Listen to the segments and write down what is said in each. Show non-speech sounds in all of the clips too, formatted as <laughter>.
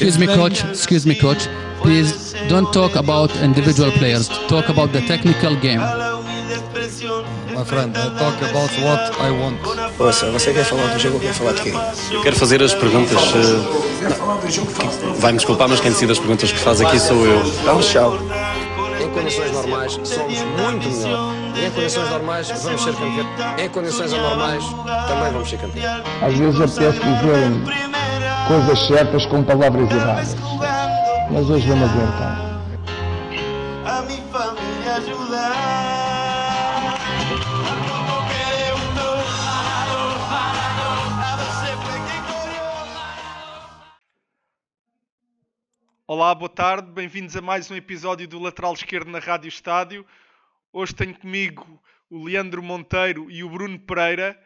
Excuse me, coach. Excuse me, coach. Please don't talk about individual players. Talk about the technical game. My friend, I talk about what I want. Ouça, você quer falar do jogo ou quer falar de quê? Eu quero fazer as perguntas. eh, Vai-me desculpar, mas quem decide as perguntas que faz aqui sou eu. Então, tchau. Em condições normais, somos muito melhor. Em condições normais, vamos ser campeões. Em condições anormais, também vamos ser campeões. Às vezes apetece dizer coisas certas com palavras erradas. Mas hoje vamos aguentar. a. Olá, boa tarde, bem-vindos a mais um episódio do Lateral Esquerdo na Rádio Estádio. Hoje tenho comigo o Leandro Monteiro e o Bruno Pereira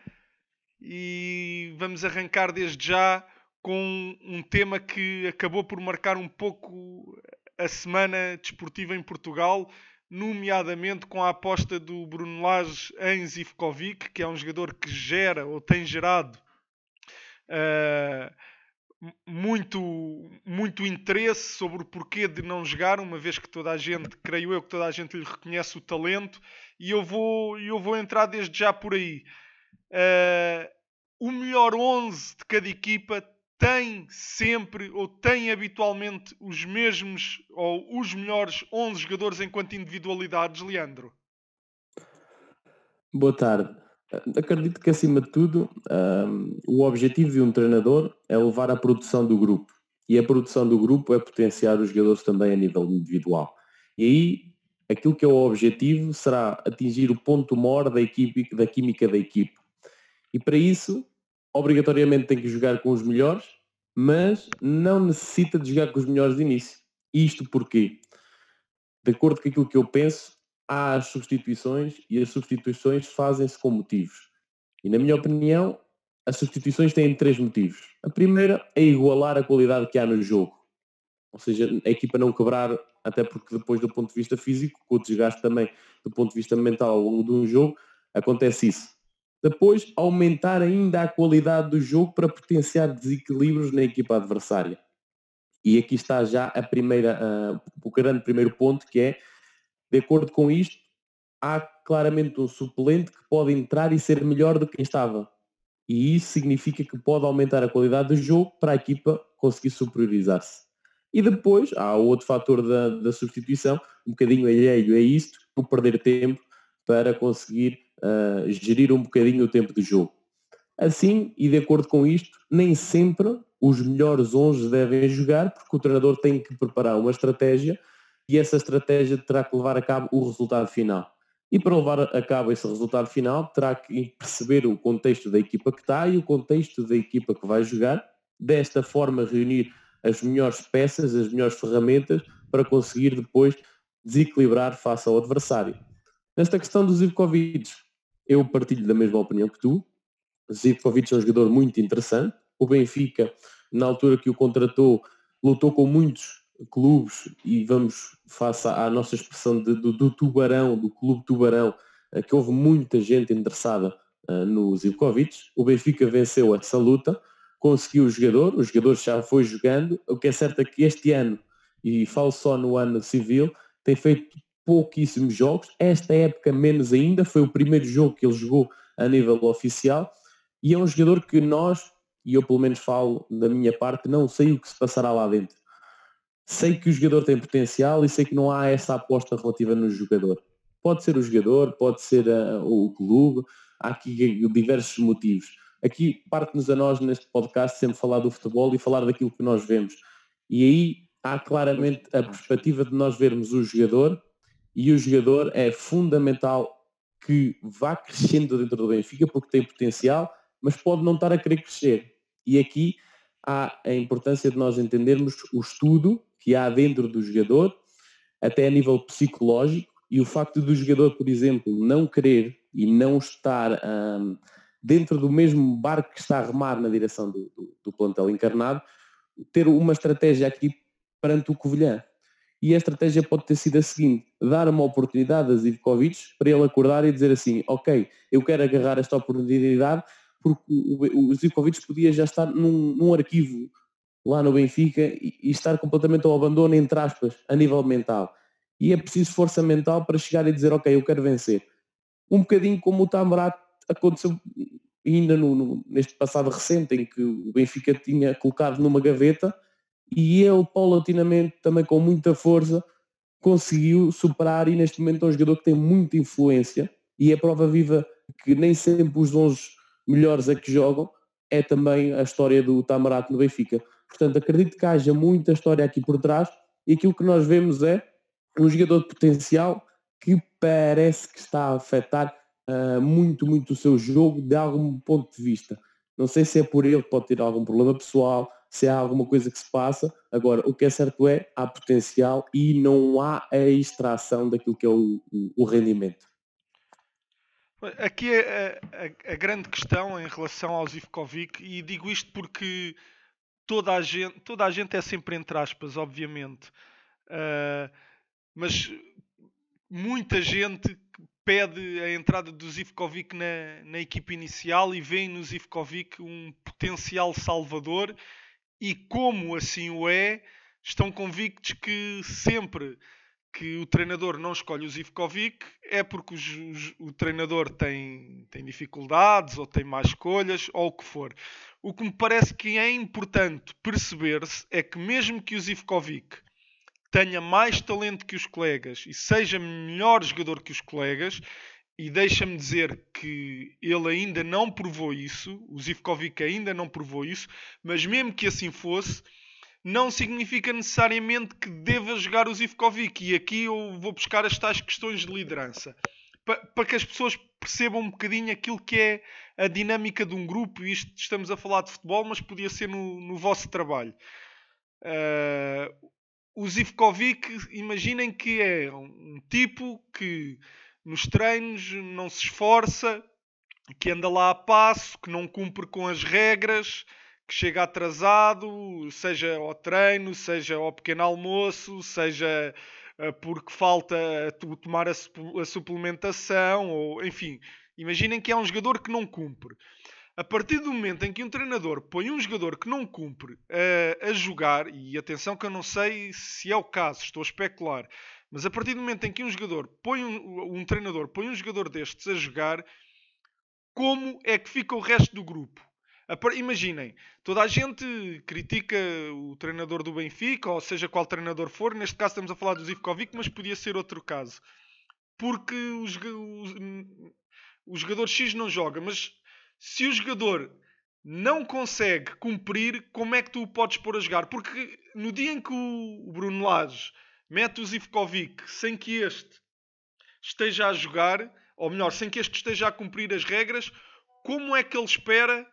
e vamos arrancar desde já com um tema que acabou por marcar um pouco a semana desportiva em Portugal, nomeadamente com a aposta do Bruno Lage em Zivkovic, que é um jogador que gera ou tem gerado ah, muito, muito interesse sobre o porquê de não jogar, uma vez que toda a gente, creio eu que toda a gente lhe reconhece o talento, e eu vou, eu vou entrar desde já por aí. Ah, o melhor 11 de cada equipa tem sempre ou tem habitualmente os mesmos ou os melhores 11 jogadores enquanto individualidades, Leandro? Boa tarde. Acredito que, acima de tudo, hum, o objetivo de um treinador é levar a produção do grupo. E a produção do grupo é potenciar os jogadores também a nível individual. E aí, aquilo que é o objetivo será atingir o ponto maior da, da química da equipe. E para isso, obrigatoriamente tem que jogar com os melhores, mas não necessita de jogar com os melhores de início. Isto porquê? De acordo com aquilo que eu penso, há as substituições e as substituições fazem-se com motivos. E na minha opinião, as substituições têm três motivos. A primeira é igualar a qualidade que há no jogo. Ou seja, a equipa não quebrar, até porque depois do ponto de vista físico, com o desgaste também do ponto de vista mental ao longo de um jogo, acontece isso. Depois, aumentar ainda a qualidade do jogo para potenciar desequilíbrios na equipa adversária. E aqui está já a primeira, ah, o grande primeiro ponto, que é, de acordo com isto, há claramente um suplente que pode entrar e ser melhor do que estava. E isso significa que pode aumentar a qualidade do jogo para a equipa conseguir superiorizar-se. E depois há outro fator da, da substituição, um bocadinho alheio a isto, o perder tempo para conseguir gerir um bocadinho o tempo do jogo. Assim, e de acordo com isto, nem sempre os melhores 11 devem jogar, porque o treinador tem que preparar uma estratégia e essa estratégia terá que levar a cabo o resultado final. E para levar a cabo esse resultado final, terá que perceber o contexto da equipa que está e o contexto da equipa que vai jogar, desta forma reunir as melhores peças, as melhores ferramentas para conseguir depois desequilibrar face ao adversário. Nesta questão do Zivkovic, eu partilho da mesma opinião que tu. Zivkovic é um jogador muito interessante. O Benfica, na altura que o contratou, lutou com muitos clubes e vamos face à nossa expressão de, do, do, tubarão, do clube tubarão, eh, que houve muita gente interessada uh, no Zivkovic. O Benfica venceu essa luta, conseguiu o jogador, o jogador já foi jogando. O que é certo é que este ano, e falo só no ano civil, tem feito pouquíssimos jogos. Esta época menos ainda, foi o primeiro jogo que ele jogou a nível oficial. E é um jogador que nós, e eu pelo menos falo da minha parte, não sei o que se passará lá dentro. Sei que o jogador tem potencial e sei que não há essa aposta relativa no jogador. Pode ser o jogador, pode ser uh, o clube, há aqui diversos motivos. Aqui parte-nos a nós neste podcast sempre falar do futebol e falar daquilo que nós vemos. E aí há claramente a perspectiva de nós vermos o jogador e o jogador é fundamental que vá crescendo dentro do Benfica porque tem potencial, mas pode não estar a querer crescer. E aqui há a importância de nós entendermos o estudo que há dentro do jogador, até a nível psicológico, e o facto do jogador, por exemplo, não querer e não estar hum, dentro do mesmo barco que está a remar na direção do, do, do plantel encarnado, ter uma estratégia aqui perante o Covilhã. E a estratégia pode ter sido a seguinte, dar uma oportunidade a Zivkovic para ele acordar e dizer assim, ok, eu quero agarrar esta oportunidade porque o, o Zivkovic podia já estar num, num arquivo lá no Benfica e, e estar completamente ao abandono, entre aspas, a nível mental. E é preciso força mental para chegar e dizer, ok, eu quero vencer. Um bocadinho como o Tamarat aconteceu ainda no, no, neste passado recente, em que o Benfica tinha colocado numa gaveta e ele, paulatinamente, também com muita força, conseguiu superar e neste momento é um jogador que tem muita influência e é prova viva que nem sempre os 11 melhores é que jogam, é também a história do Tamarato no Benfica. Portanto, acredito que haja muita história aqui por trás e aquilo que nós vemos é um jogador de potencial que parece que está a afetar uh, muito, muito o seu jogo de algum ponto de vista. Não sei se é por ele que pode ter algum problema pessoal, se há alguma coisa que se passa. Agora, o que é certo é, há potencial e não há a extração daquilo que é o, o, rendimento. Aqui é a, a, a, grande questão em relação ao Zivkovic, e digo isto porque toda a gente, toda a gente é sempre entre aspas, obviamente, uh, mas muita gente pede a entrada do Zivkovic na, na equipe inicial e vê no Zivkovic um potencial salvador e como assim o é, estão convictos que sempre que o treinador não escolhe o Zivkovic é porque o, o, treinador tem, tem dificuldades ou tem más escolhas ou o que for. O que me parece que é importante perceber-se é que mesmo que o Zivkovic tenha mais talento que os colegas e seja melhor jogador que os colegas, e deixa-me dizer que ele ainda não provou isso, o Zivkovic ainda não provou isso, mas mesmo que assim fosse, não significa necessariamente que deva jogar o Zivkovic. E aqui eu vou buscar as tais questões de liderança. Para que as pessoas percebam um bocadinho aquilo que é a dinâmica de um grupo. Isto estamos a falar de futebol, mas podia ser no, no vosso trabalho. Uh, o Zivkovic, imaginem que é um tipo que nos treinos não se esforça, que anda lá a passo, que não cumpre com as regras, que chega atrasado, seja ao treino, seja ao pequeno almoço, seja uh, porque falta tomar a, a, suplementação, ou enfim, imaginem que é um jogador que não cumpre. A partir do momento em que um treinador põe um jogador que não cumpre uh, a jogar, e atenção que eu não sei se é o caso, estou a especular, mas a partir do momento em que um jogador põe um, um treinador põe um jogador destes a jogar, como é que fica o resto do grupo? Imaginem, toda a gente critica o treinador do Benfica, ou seja qual treinador for, neste caso estamos a falar do Zivkovic, mas podia ser outro caso. Porque o, o, o jogador X não joga, mas se o jogador não consegue cumprir, como é que tu o podes pôr a jogar? Porque no dia em que o Bruno Lage mete o Zivkovic sem que este esteja a jogar, ou melhor, sem que este esteja a cumprir as regras, como é que ele espera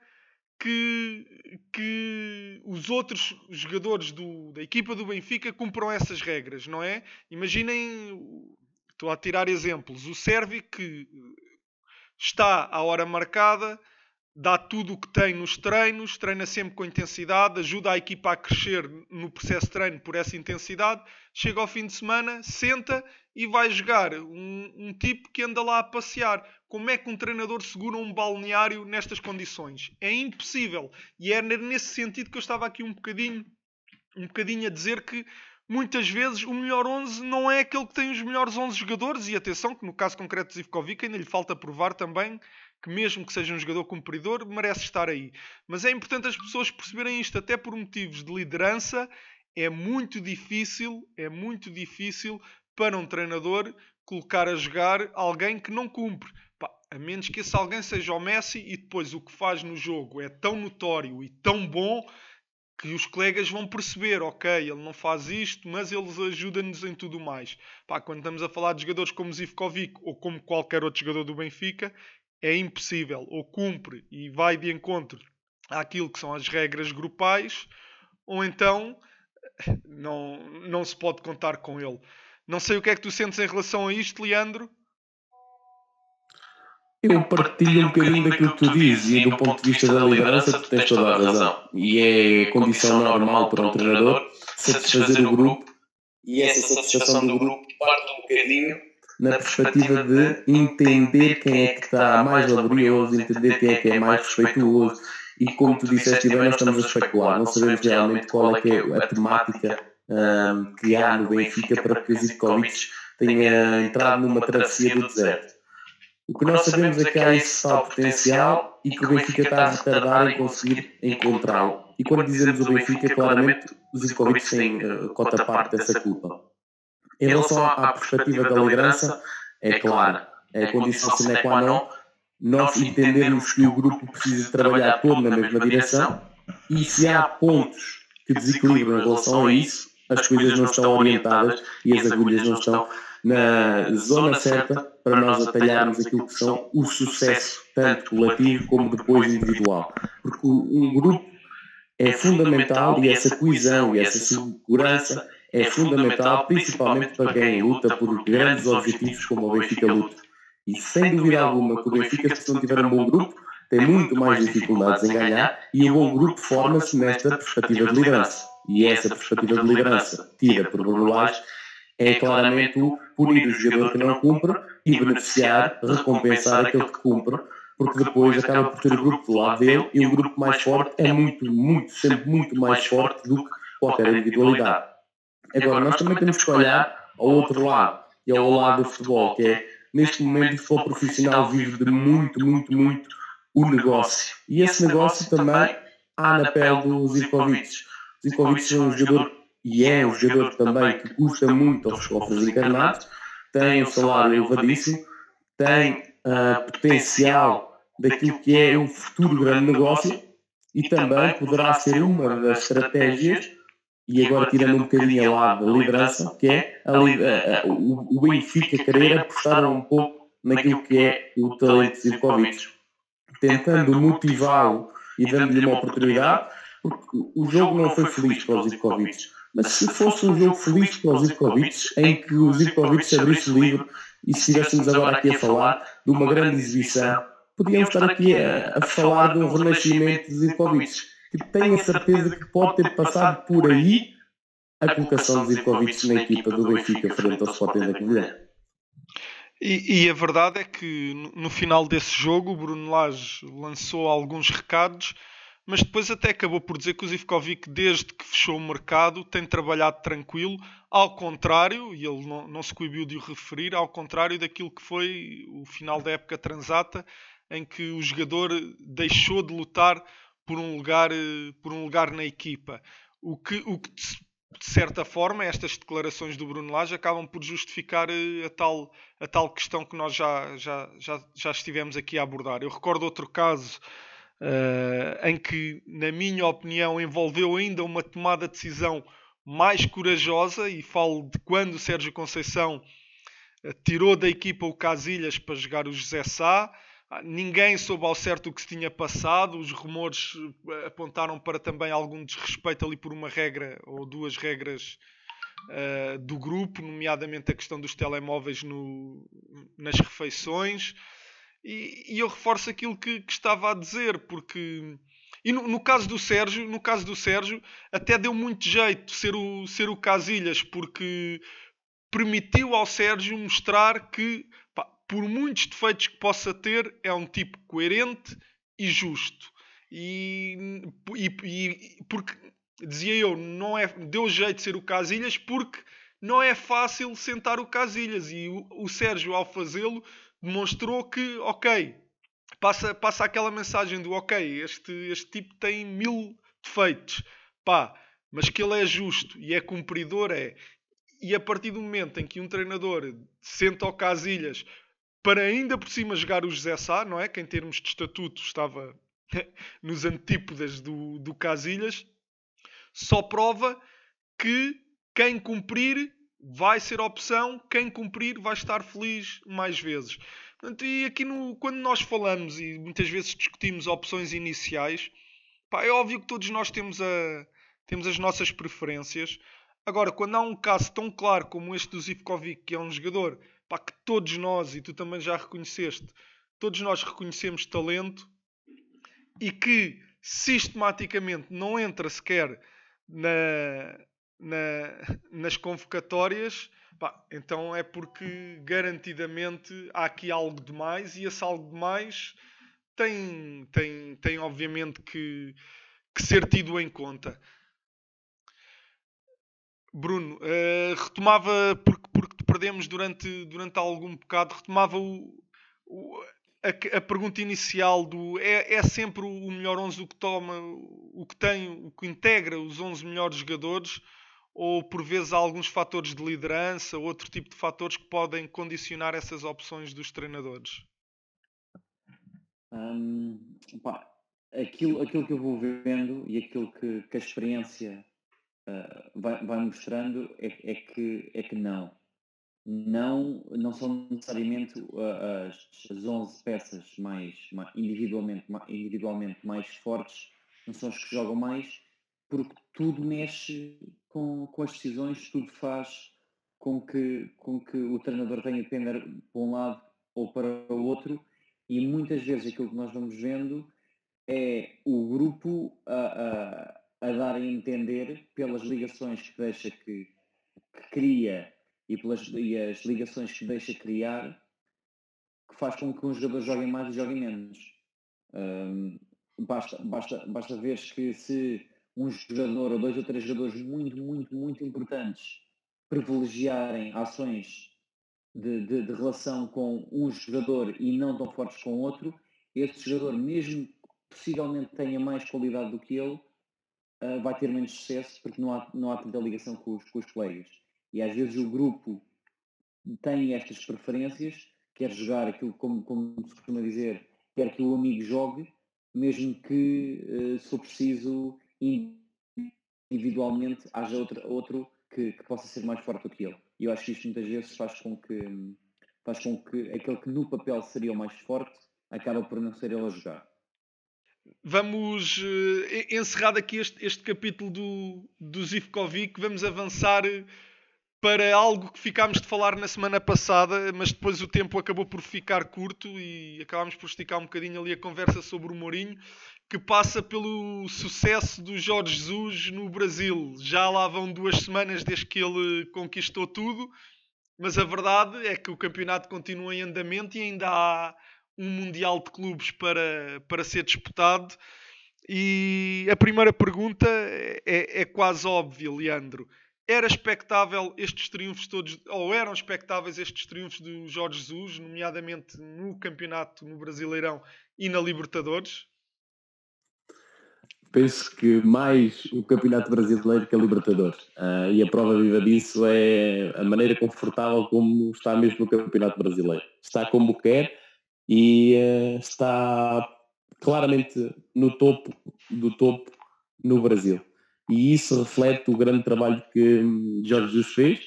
que, que os outros jogadores do, da equipa do Benfica cumpram essas regras, não é? Imaginem, estou a tirar exemplos, o Servi que está à hora marcada, dá tudo o que tem nos treinos, treina sempre com intensidade, ajuda a equipa a crescer no processo de treino por essa intensidade. Chega ao fim de semana, senta e vai jogar. Um, um, tipo que anda lá a passear. Como é que um treinador segura um balneário nestas condições? É impossível. E é nesse sentido que eu estava aqui um bocadinho, um bocadinho a dizer que muitas vezes o melhor 11 não é aquele que tem os melhores 11 jogadores. E atenção que no caso concreto de Zivkovic ainda lhe falta provar também que mesmo que seja um jogador cumpridor, merece estar aí. Mas é importante as pessoas perceberem isto, até por motivos de liderança, é muito difícil, é muito difícil para um treinador colocar a jogar alguém que não cumpre. A menos que esse alguém seja o Messi e depois o que faz no jogo é tão notório e tão bom que os colegas vão perceber, ok, ele não faz isto, mas ele ajuda-nos em tudo mais. Pá, quando estamos a falar de jogadores como Zivkovic ou como qualquer outro jogador do Benfica, é impossível ou cumpre e vai de encontro àquilo que são as regras grupais, ou então <laughs> não, não se pode contar com ele. Não sei o que é que tu sentes em relação a isto, Leandro. Eu partilho um bocadinho daquilo que tu dizes e do ponto de vista da liderança tu tens toda a razão. E é condição normal para um treinador satisfazer o grupo e essa satisfação do grupo parte um bocadinho na perspectiva de entender quem é que está mais laborioso, entender quem é que é mais respeituoso e como tu disseste bem, nós estamos a especular, não sabemos realmente qual é que é a temática um, que há no Benfica para que Zivkovic tenha entrado numa travessia do deserto. O que nós sabemos é que há esse tal potencial e que o Benfica está a retardar em conseguir encontrá-lo. E quando dizemos o Benfica, claramente o Zivkovic tem uh, cota parte dessa culpa. Em relação à perspectiva da liderança, é claro, é a condição sine qua non nós entendermos que o grupo precisa trabalhar todo na mesma direção e se há pontos que desequilibram em relação a isso, as coisas não estão orientadas e as agulhas não estão na zona certa para nós atalharmos aquilo que são o sucesso, tanto coletivo como depois individual. Porque um grupo é fundamental e essa coesão e essa segurança é fundamental, principalmente para quem luta por grandes objetivos como o Benfica luta. E sem dúvida alguma que o Benfica, se não tiver um bom grupo, tem muito mais dificuldades em ganhar e o bom grupo forma-se nesta perspectiva de liderança. E essa perspectiva de liderança, tida por Bruno Lage, é claramente o punir o jogador que não cumpre e beneficiar, recompensar aquele que cumpre, porque depois acaba por ter o grupo do lado dele e o grupo mais forte é muito, muito, sempre muito mais forte do que qualquer individualidade. Agora, nós também temos que olhar ao outro lado, e ao lado do futebol, que é, neste momento, o futebol profissional vive de muito, muito, muito o negócio. E esse negócio também há na pele do Zivkovic. Zivkovic é um jogador, e é um jogador também, que custa muito aos cofres encarnados, tem um salário elevadíssimo, tem uh, potencial daquilo que é um futuro grande negócio e também poderá ser uma das estratégias e agora tirando um bocadinho a lado da liderança, que é a, a, a, o, o Benfica querer apostar um pouco naquilo que é o talento de Zivkovic, tentando motivá-lo e dando-lhe uma oportunidade, porque o jogo não foi feliz para o Zivkovic. Mas se fosse um jogo feliz para o Zivkovic, em que o Zivkovic abrisse o livro e se estivéssemos agora aqui a falar de uma grande exibição, podíamos estar aqui a, a falar de um renascimento de Zivkovic que tenho a certeza que pode ter passado por aí a colocação de Zivkovic na equipa do Benfica frente ao Sporting da Covilhã. E, e, a verdade é que no, final desse jogo o Bruno Lage lançou alguns recados, mas depois até acabou por dizer que o Zivkovic, desde que fechou o mercado, tem trabalhado tranquilo, ao contrário, e ele não, não se coibiu de o referir, ao contrário daquilo que foi o final da época transata, em que o jogador deixou de lutar por um lugar, eh, por um lugar na equipa. O que, o que de certa forma, estas declarações do Bruno Lage acabam por justificar eh, a tal, a tal questão que nós já, já, já, já estivemos aqui a abordar. Eu recordo outro caso uh, em que, na minha opinião, envolveu ainda uma tomada de decisão mais corajosa, e falo de quando o Sérgio Conceição tirou da equipa o Casilhas para jogar o José Sá ninguém soube ao certo o que se tinha passado, os rumores eh, apontaram para também algum desrespeito ali por uma regra ou duas regras uh, do grupo, nomeadamente a questão dos telemóveis no, nas refeições. E, e, eu reforço aquilo que, que, estava a dizer, porque. E no, no, caso do Sérgio, no caso do Sérgio, até deu muito jeito ser o, ser o Casilhas, porque permitiu ao Sérgio mostrar que por muitos defeitos que possa ter, é um tipo coerente e justo. E, e, e, porque dizia eu, não é, deu jeito de ser o Casilhas porque não é fácil sentar o Casilhas e o, o Sérgio ao fazê-lo demonstrou que ok, passa, passa aquela mensagem do ok, este, este tipo tem mil defeitos, pá, mas que ele é justo e é cumpridor é. E a partir do momento em que um treinador senta o Casilhas para ainda por cima jogar o José Sá, não é? Que em termos de estatuto estava <laughs> nos antípodas do, do Casilhas, só prova que quem cumprir vai ser opção, quem cumprir vai estar feliz mais vezes. Portanto, e aqui no, quando nós falamos e muitas vezes discutimos opções iniciais, pá, é óbvio que todos nós temos, a, temos as nossas preferências. Agora, quando há um caso tão claro como este do Zivkovic, que é um jogador pá, que todos nós, e tu também já reconheceste, todos nós reconhecemos talento e que sistematicamente não entra sequer na, na, nas convocatórias, pá, então é porque garantidamente há aqui algo de mais e esse algo de mais tem, tem, tem obviamente que, que ser tido em conta. Bruno, uh, retomava, porque, perdemos durante, durante algum bocado, retomava o, o a, a, pergunta inicial do é, é sempre o melhor 11 o que toma, o que tem, o que integra os 11 melhores jogadores, ou por vezes há alguns fatores de liderança, ou outro tipo de fatores que podem condicionar essas opções dos treinadores? Hum, aquilo, aquilo que eu vou vendo e aquilo que, que a experiência uh, vai, vai, mostrando é, é, que, é que não. Não, não são necessariamente uh, as, as 11 peças mais, mais, individualmente, individualmente mais fortes, não são as que jogam mais, porque tudo mexe com, com as decisões, tudo faz com que, com que o treinador tenha de pender para um lado ou para o outro, e muitas vezes aquilo que nós vamos vendo é o grupo a, a, a dar a entender pelas ligações que deixa que, que cria e pelas e as ligações que deixa criar que faz com que um jogador jogue mais e jogue menos. Um, basta, basta, basta ver que se um jogador ou dois ou três jogadores muito, muito, muito importantes privilegiarem ações de, de, de, relação com um jogador e não tão fortes com outro, esse jogador, mesmo que possivelmente tenha mais qualidade do que ele, uh, vai ter menos sucesso porque não há, não há tanta ligação com os, com os colegas. E às vezes o grupo tem estas preferências, quer jogar aquilo como, como se costuma dizer, quer que o amigo jogue, mesmo que, uh, se for preciso, individualmente haja outro, outro que, que, possa ser mais forte do que ele. E eu acho que isto muitas vezes faz com que faz com que aquele que no papel seria o mais forte acaba por não ser ele a jogar. Vamos uh, encerrado aqui este, este capítulo do, do Zivkovic, vamos avançar para algo que ficámos de falar na semana passada, mas depois o tempo acabou por ficar curto e acabámos por esticar um bocadinho ali a conversa sobre o Mourinho que passa pelo sucesso do Jorge Jesus no Brasil. Já lá vão duas semanas desde que ele conquistou tudo, mas a verdade é que o campeonato continua em andamento e ainda há um Mundial de Clubes para, para ser disputado. E a primeira pergunta é, é quase óbvia, Leandro. Era expectável estes triunfos todos, ou eram expectáveis estes triunfos do Jorge Jesus, nomeadamente no campeonato no Brasileirão e na Libertadores? penso que mais o Campeonato Brasileiro que a Libertadores. Uh, e a prova viva disso é a maneira confortável como está mesmo no Campeonato Brasileiro. Está como quer e uh, está claramente no topo do topo no Brasil. E isso reflete o grande trabalho que hum, Jorge Jesus fez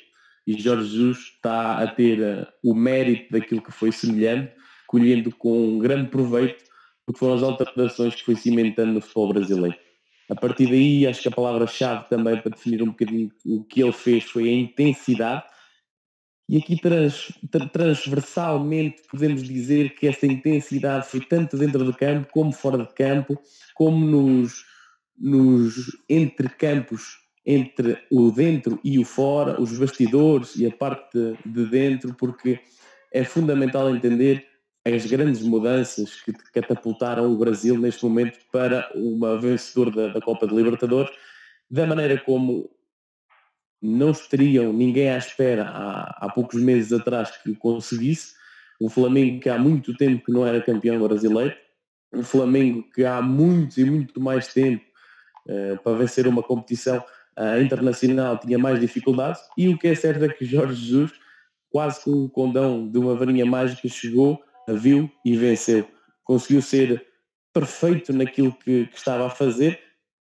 e Jorge Jesus está a ter uh, o mérito daquilo que foi semelhante, colhendo com grande proveito porque foram as alterações que foi cimentando no futebol brasileiro. A partir daí, acho que a palavra-chave também para definir um bocadinho o que ele fez foi a intensidade. E aqui trans, transversalmente podemos dizer que esta intensidade foi tanto dentro do campo como fora de campo, como nos, nos entrecampos entre o dentro e o fora, os bastidores e a parte de dentro, porque é fundamental entender as grandes mudanças que catapultaram o Brasil neste momento para uma vencedor da, da Copa de Libertadores, da maneira como não estariam ninguém à espera há, há poucos meses atrás que o conseguisse, um Flamengo que há muito tempo que não era campeão brasileiro, um Flamengo que há muito e muito mais tempo para vencer uma competição uh, internacional tinha mais dificuldades e o que é certo é que Jorge Jesus, quase com o condão de uma varinha mágica, chegou viu e venceu. Conseguiu ser perfeito naquilo que, que, estava a fazer,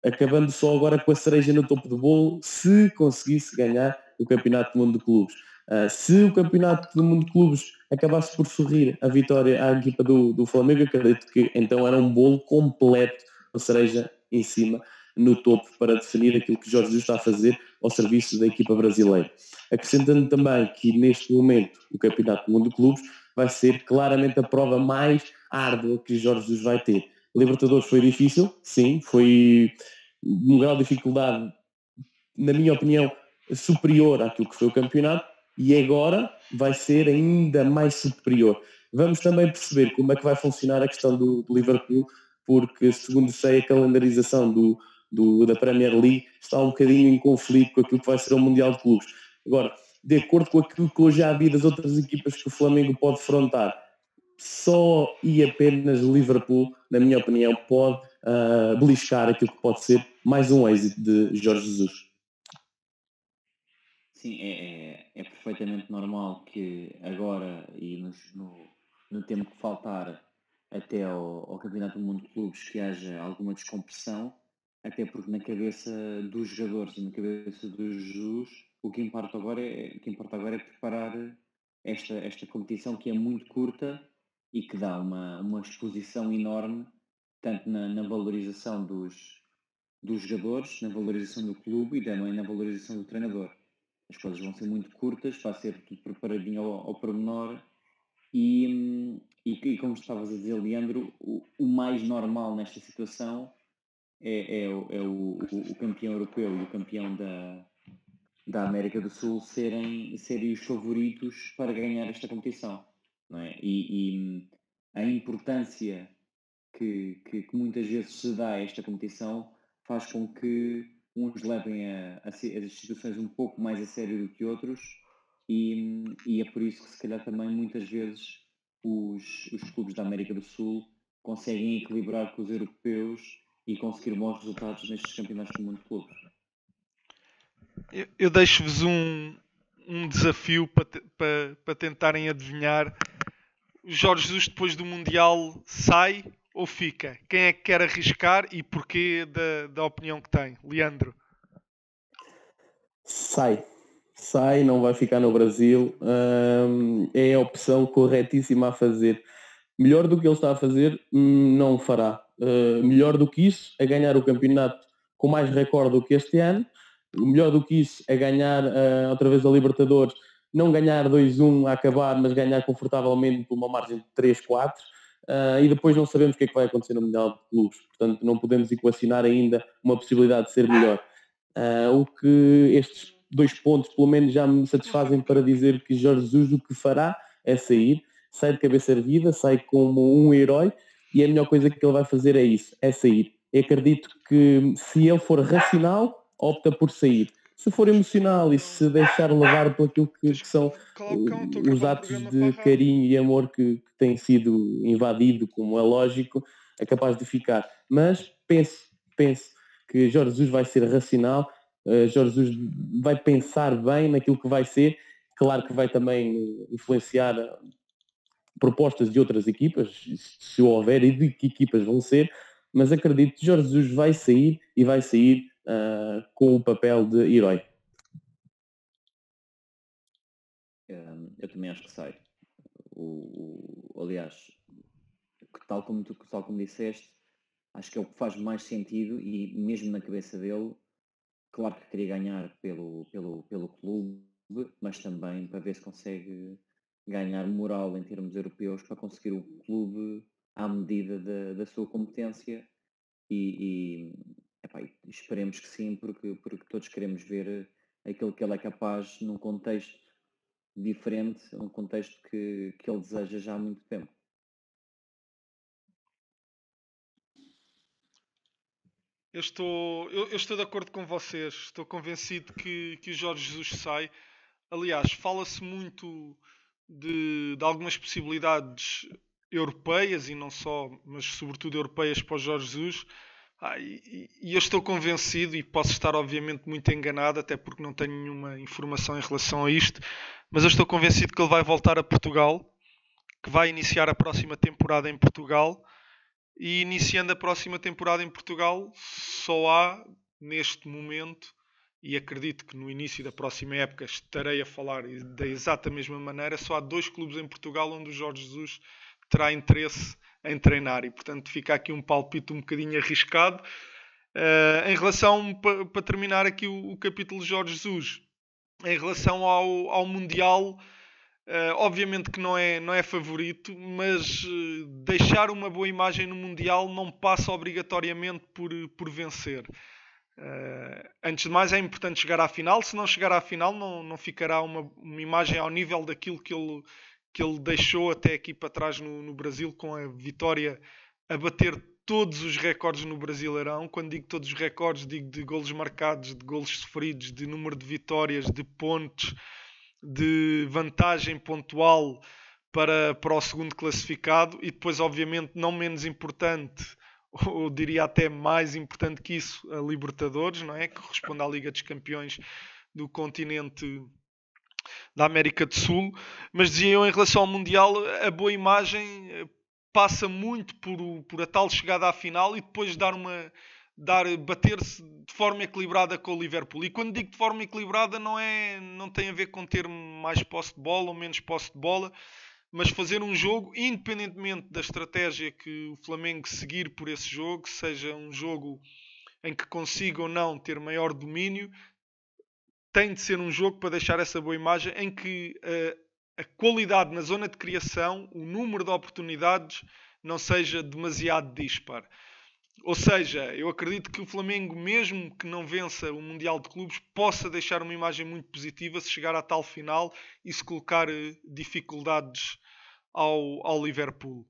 acabando só agora com a cereja no topo do bolo, se conseguisse ganhar o Campeonato do Mundo de Clubes. Uh, se o Campeonato do Mundo de Clubes acabasse por sorrir a vitória à equipa do, do Flamengo, acredito que então era um bolo completo, a cereja em cima, no topo, para definir aquilo que Jorge Jesus está a fazer ao serviço da equipa brasileira. Acrescentando também que neste momento o Campeonato do Mundo de Clubes vai ser claramente a prova mais árdua que Jorge Jesus vai ter. Libertadores foi difícil, sim, foi um grau de dificuldade, na minha opinião, superior àquilo que foi o campeonato e agora vai ser ainda mais superior. Vamos também perceber como é que vai funcionar a questão do, do Liverpool, porque segundo sei a calendarização do, do, da Premier League está um bocadinho em conflito com aquilo que vai ser o Mundial de Clubes. Agora, de acordo com aquilo que hoje já vi das outras equipas que o Flamengo pode frontar, só e apenas Liverpool, na minha opinião, pode uh, beliscar aquilo que pode ser mais um êxito de Jorge Jesus. Sim, é, é, é perfeitamente normal que agora e nos, no, no tempo que faltar até ao, ao Campeonato do Mundo de Clubes que haja alguma descompressão, até porque na cabeça dos jogadores e na cabeça dos Jesus, o que importa agora é, o que importa agora é preparar esta, esta competição que é muito curta e que dá uma, uma exposição enorme, tanto na, na valorização dos, dos jogadores, na valorização do clube e também na valorização do treinador. As coisas vão ser muito curtas, vai ser tudo preparadinho ao, ao pormenor e, e, e, como estavas a dizer, Leandro, o, o mais normal nesta situação é, é, é o, o, o, campeão europeu e o campeão da, da América do Sul serem, serem os favoritos para ganhar esta competição. Não é? e, e a importância que, que, que, muitas vezes se dá a esta competição faz com que uns levem a, a, as instituições um pouco mais a sério do que outros e, e, é por isso que se calhar também muitas vezes os, os clubes da América do Sul conseguem equilibrar com os europeus e conseguir bons resultados nestes campeonatos do mundo de clubes. Eu, eu deixo-vos um, um desafio para, para, para tentarem adivinhar. Jorge Jesus depois do Mundial sai ou fica? Quem é que quer arriscar e porquê da, da opinião que tem? Leandro. Sai. Sai, não vai ficar no Brasil. Hum, é a opção corretíssima a fazer. Melhor do que ele está a fazer, não fará. Uh, melhor do que isso é ganhar o campeonato com mais recorde do que este ano. Melhor do que isso é ganhar uh, outra vez a Libertadores. Não ganhar 2-1 a acabar, mas ganhar confortavelmente por uma margem de 3-4 Uh, e depois não sabemos o que é que vai acontecer no Mundial de Clubes, portanto não podemos equacionar ainda uma possibilidade de ser melhor. Uh, o que estes dois pontos pelo menos já me satisfazem para dizer que Jorge Jesus o que fará é sair, sai de cabeça erguida, sai como um herói e a melhor coisa que ele vai fazer é isso, é sair. Eu acredito que se ele for racional, opta por sair se for emocional e se deixar levar por aquilo que, que são os atos de carinho e amor que, que têm sido invadido, como é lógico, é capaz de ficar. Mas pense, pense que Jorge Jesus vai ser racional, uh, Jorge Jesus vai pensar bem naquilo que vai ser, claro que vai também influenciar propostas de outras equipas, se houver e de que equipas vão ser, mas acredito que Jorge Jesus vai sair e vai sair uh, com o papel de herói. eu também acho que sai. O, o, aliás, tal como, tu, tal como disseste, acho que é o que faz mais sentido e mesmo na cabeça dele, claro que queria ganhar pelo, pelo, pelo clube, mas também para ver se consegue ganhar moral em termos europeus para conseguir o clube à medida da, da sua competência e, e Epá, esperemos que sim, porque, porque todos queremos ver aquilo que ele é capaz num contexto diferente, um contexto que, que ele deseja já há muito tempo. Eu estou, eu, eu, estou de acordo com vocês. Estou convencido que, que o Jorge Jesus sai. Aliás, fala-se muito de, de, algumas possibilidades europeias e não só, mas sobretudo europeias para o Jorge Jesus. Ah, e, e, eu estou convencido, e posso estar obviamente muito enganado, até porque não tenho nenhuma informação em relação a isto, mas eu estou convencido que ele vai voltar a Portugal, que vai iniciar a próxima temporada em Portugal, e iniciando a próxima temporada em Portugal, só há, neste momento, e acredito que no início da próxima época estarei a falar da exata mesma maneira, só há dois clubes em Portugal onde o Jorge Jesus terá interesse em treinar e portanto fica aqui um palpite um bocadinho arriscado. Uh, em relação, para pa terminar aqui o, o, capítulo Jorge Jesus, em relação ao, ao Mundial, uh, obviamente que não é, não é favorito, mas uh, deixar uma boa imagem no Mundial não passa obrigatoriamente por, por vencer. Antes de mais, é importante chegar à final. Se não chegar à final, não, não ficará uma, uma imagem ao nível daquilo que ele, que ele deixou até aqui para trás no, no Brasil com a vitória a bater todos os recordes no Brasileirão. Quando digo todos os recordes, digo de golos marcados, de golos sofridos, de número de vitórias, de pontos, de vantagem pontual para, para o segundo classificado. E depois, obviamente, não menos importante, <laughs> ou diria até mais importante que isso, a Libertadores, não é? Que corresponde à Liga dos Campeões do continente da América do Sul. Mas dizia eu, em relação ao Mundial, a boa imagem eh, passa muito por, por a tal chegada à final e depois dar uma dar bater-se de forma equilibrada com o Liverpool. E quando digo de forma equilibrada não é não tem a ver com ter mais posse de bola ou menos posse de bola, mas fazer um jogo independentemente da estratégia que o Flamengo seguir por esse jogo, seja um jogo em que consiga ou não ter maior domínio, tem de ser um jogo para deixar essa boa imagem em que uh, a qualidade na zona de criação, o número de oportunidades não seja demasiado dispar. Ou seja, eu acredito que o Flamengo, mesmo que não vença o Mundial de Clubes, possa deixar uma imagem muito positiva se chegar à tal final e se colocar eh, dificuldades ao, ao Liverpool.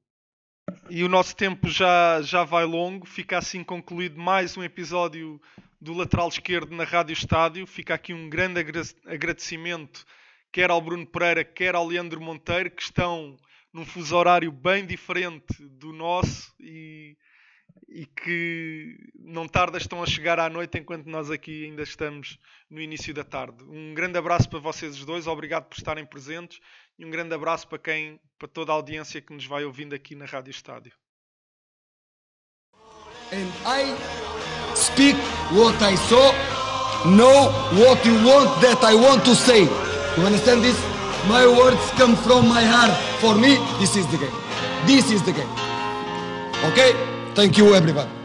E o nosso tempo já, já vai longo, fica assim concluído mais um episódio do Lateral Esquerdo na Rádio Estádio. Fica aqui um grande agradecimento quer ao Bruno Pereira, quer ao Leandro Monteiro, que estão num fuso horário bem diferente do nosso e, e que não tarda estão a chegar à noite enquanto nós aqui ainda estamos no início da tarde. Um grande abraço para vocês os dois, obrigado por estarem presentes e um grande abraço para quem, para toda a audiência que nos vai ouvindo aqui na Rádio Estádio. And I speak what I saw, know what you want that I want to say. You understand this? My words come from my heart. For me, this is the game. This is the game. Okay? Thank you, everybody.